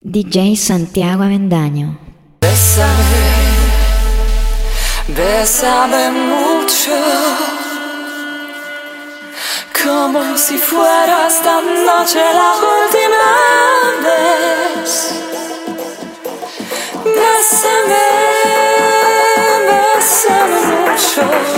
DJ Santiago Avendaño. Bésame, bésame mucho, como si fuera esta noche la última vez. Bésame, bésame mucho.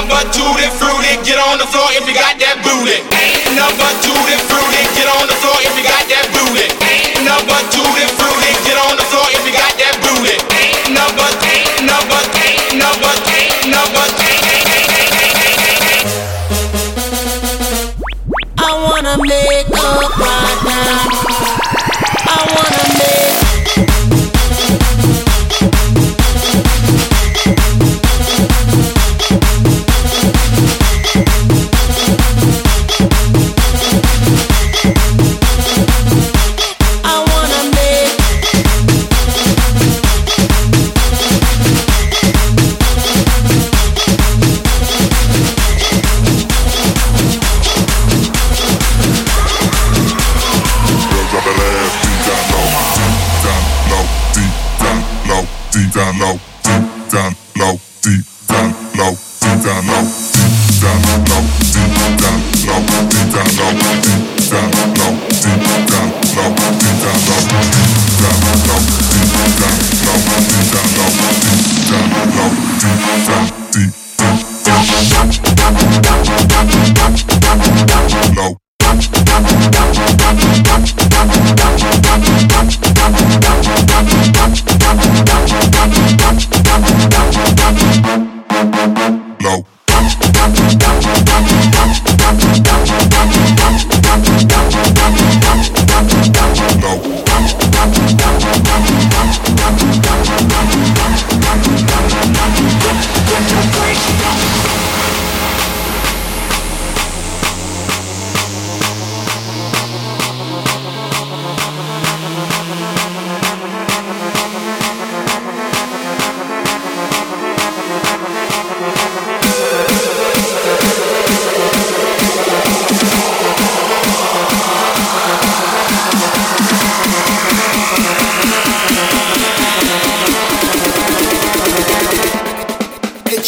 number two that fruity, get on the floor if you got that booty. Ain't number that fruity, get on the floor if you got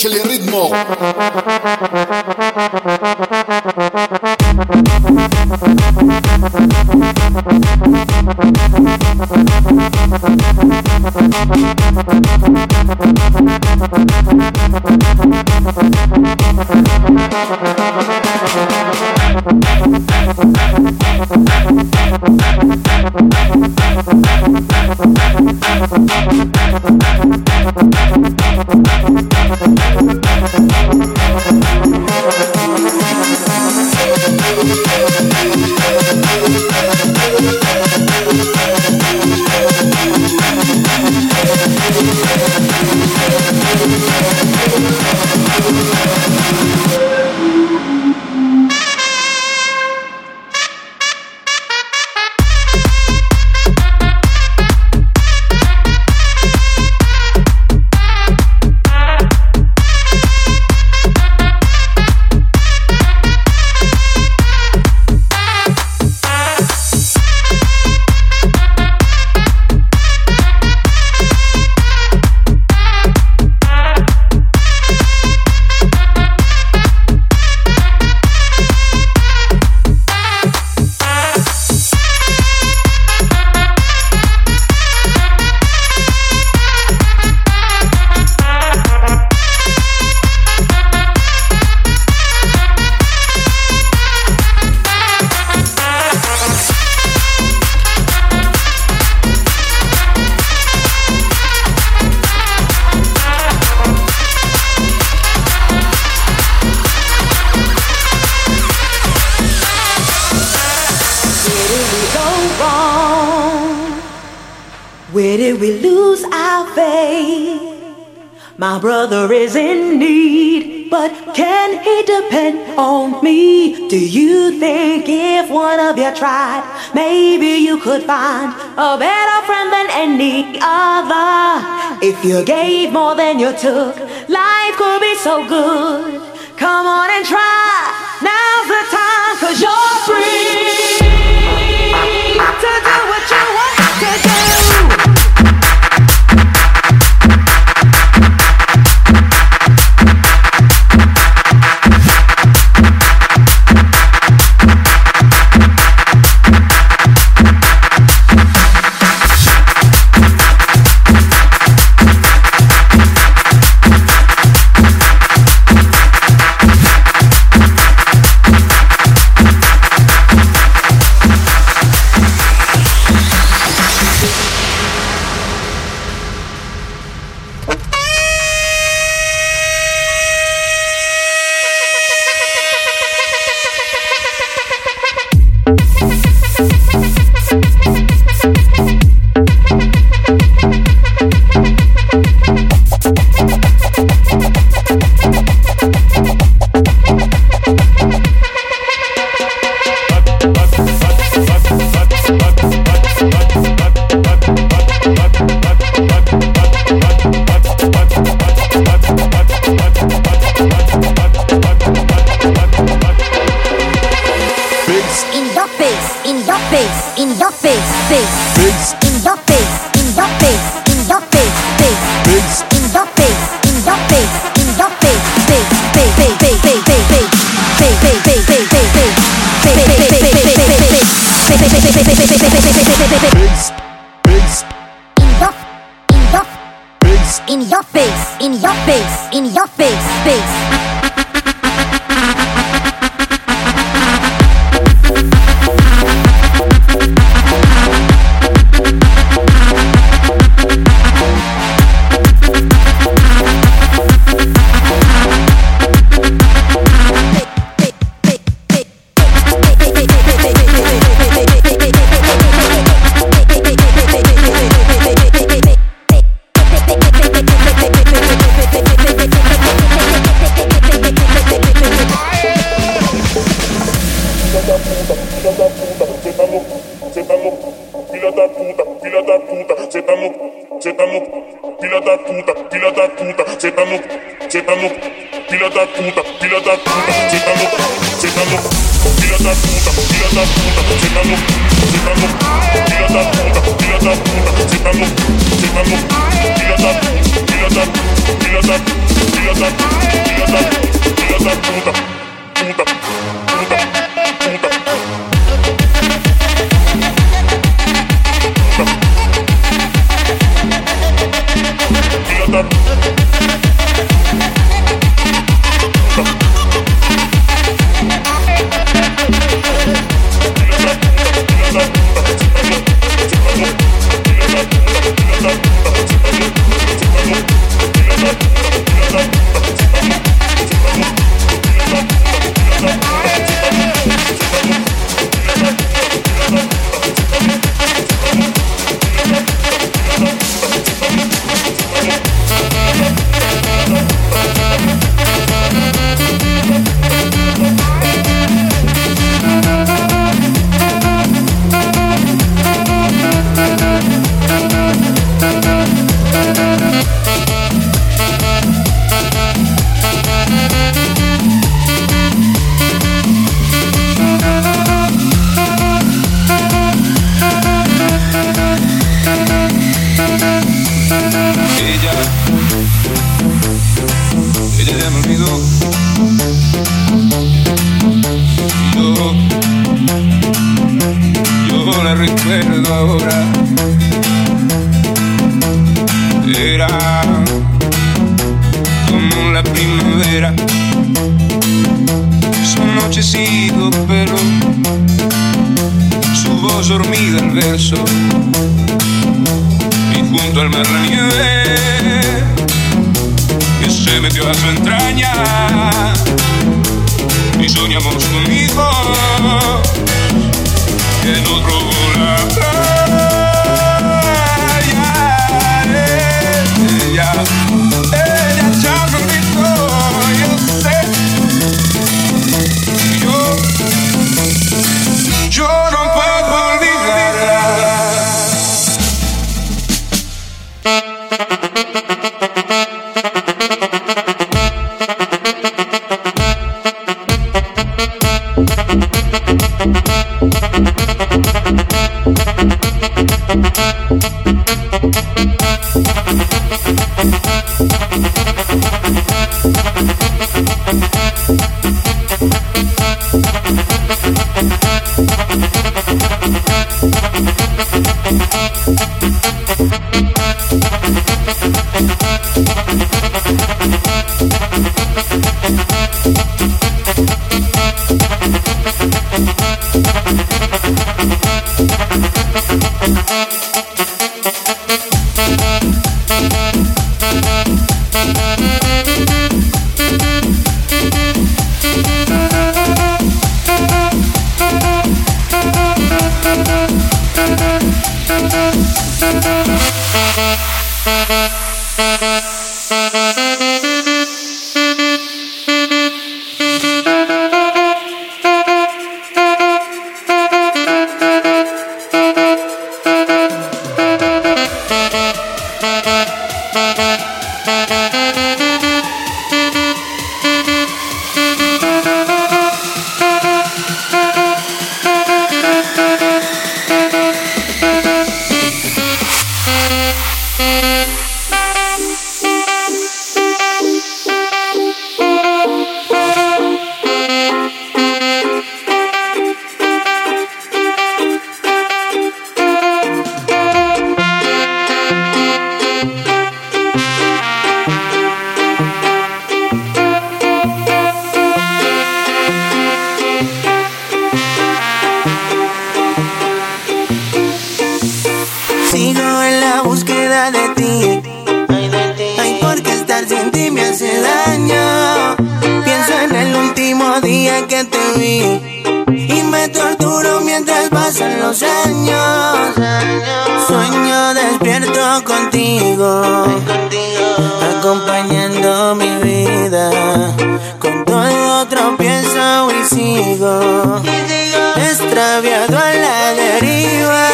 Échale ritmo. But can he depend on me? Do you think if one of you tried, maybe you could find a better friend than any other? If you gave more than you took, life could be so good. Come on and try. Now's the time, cause you're free to do what you want to do. Face, in your face, face. da puta, bobina da puta, cocina no, cocina no, bobina da puta, bobina da puta, cocina no, cocina no, bobina da, bobina da, bobina da, bobina da, bobina da, bobina da puta, puta. Era como la primavera. Su nochecito, pero su voz dormida el verso Thank sueño, sueño despierto contigo, acompañando mi vida. Con todo tropiezo y sigo, extraviado a la deriva.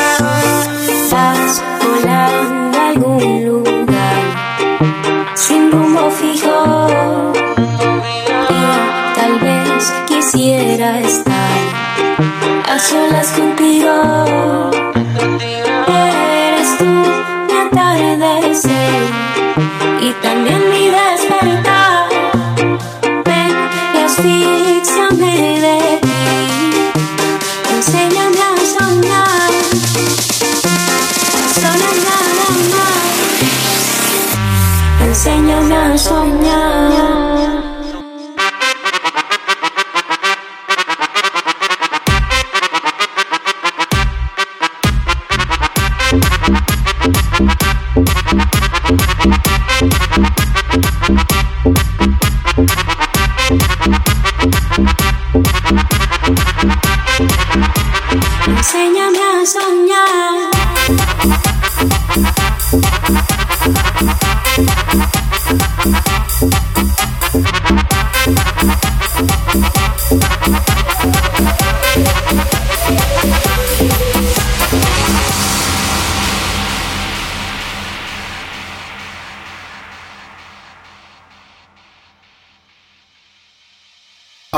Estás volando a algún lugar, sin rumbo fijo. Y tal vez quisiera estar a solas con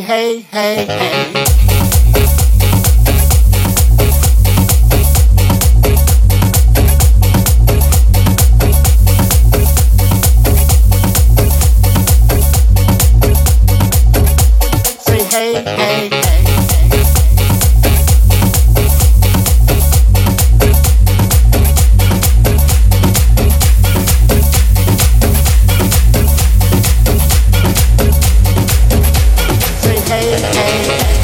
hey, hey, hey, hey. yeah.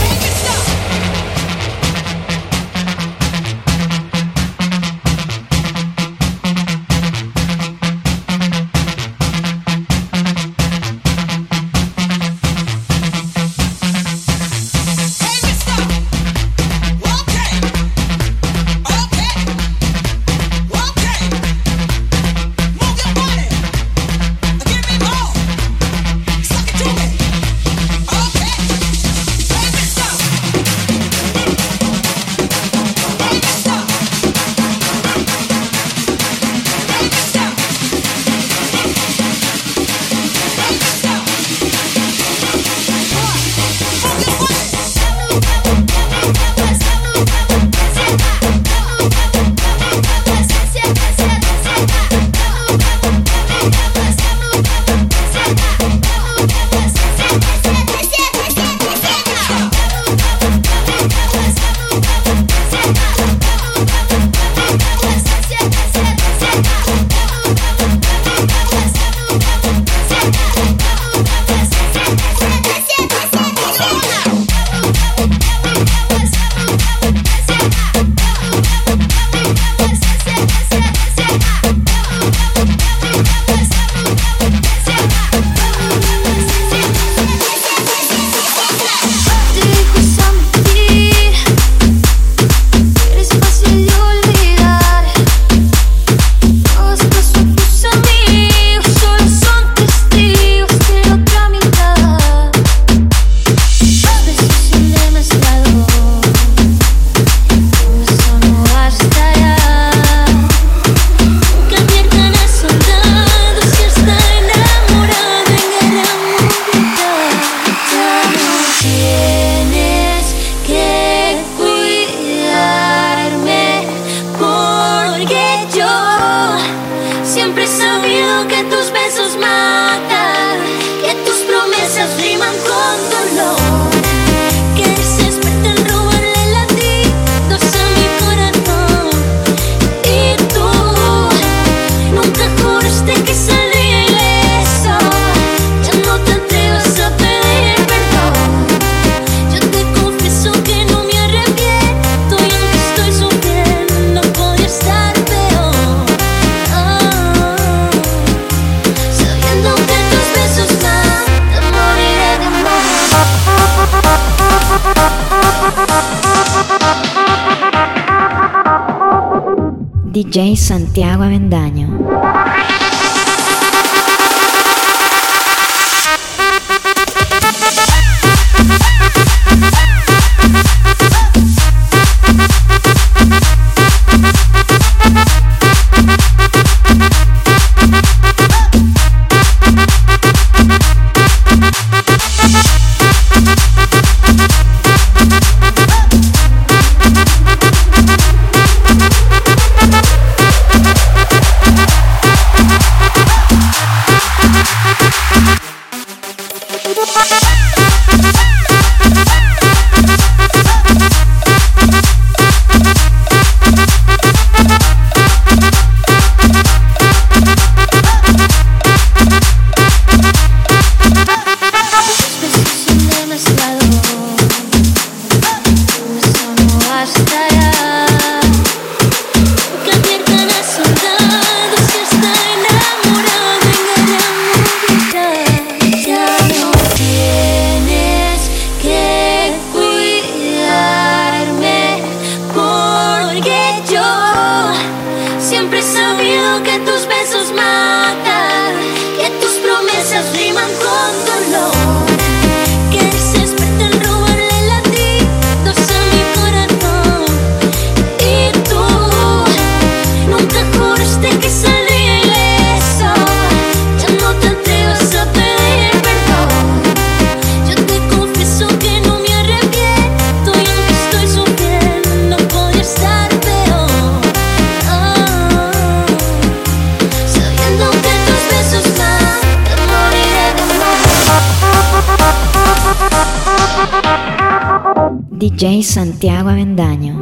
DJ Santiago Avendaño. DJ Santiago Avendaño.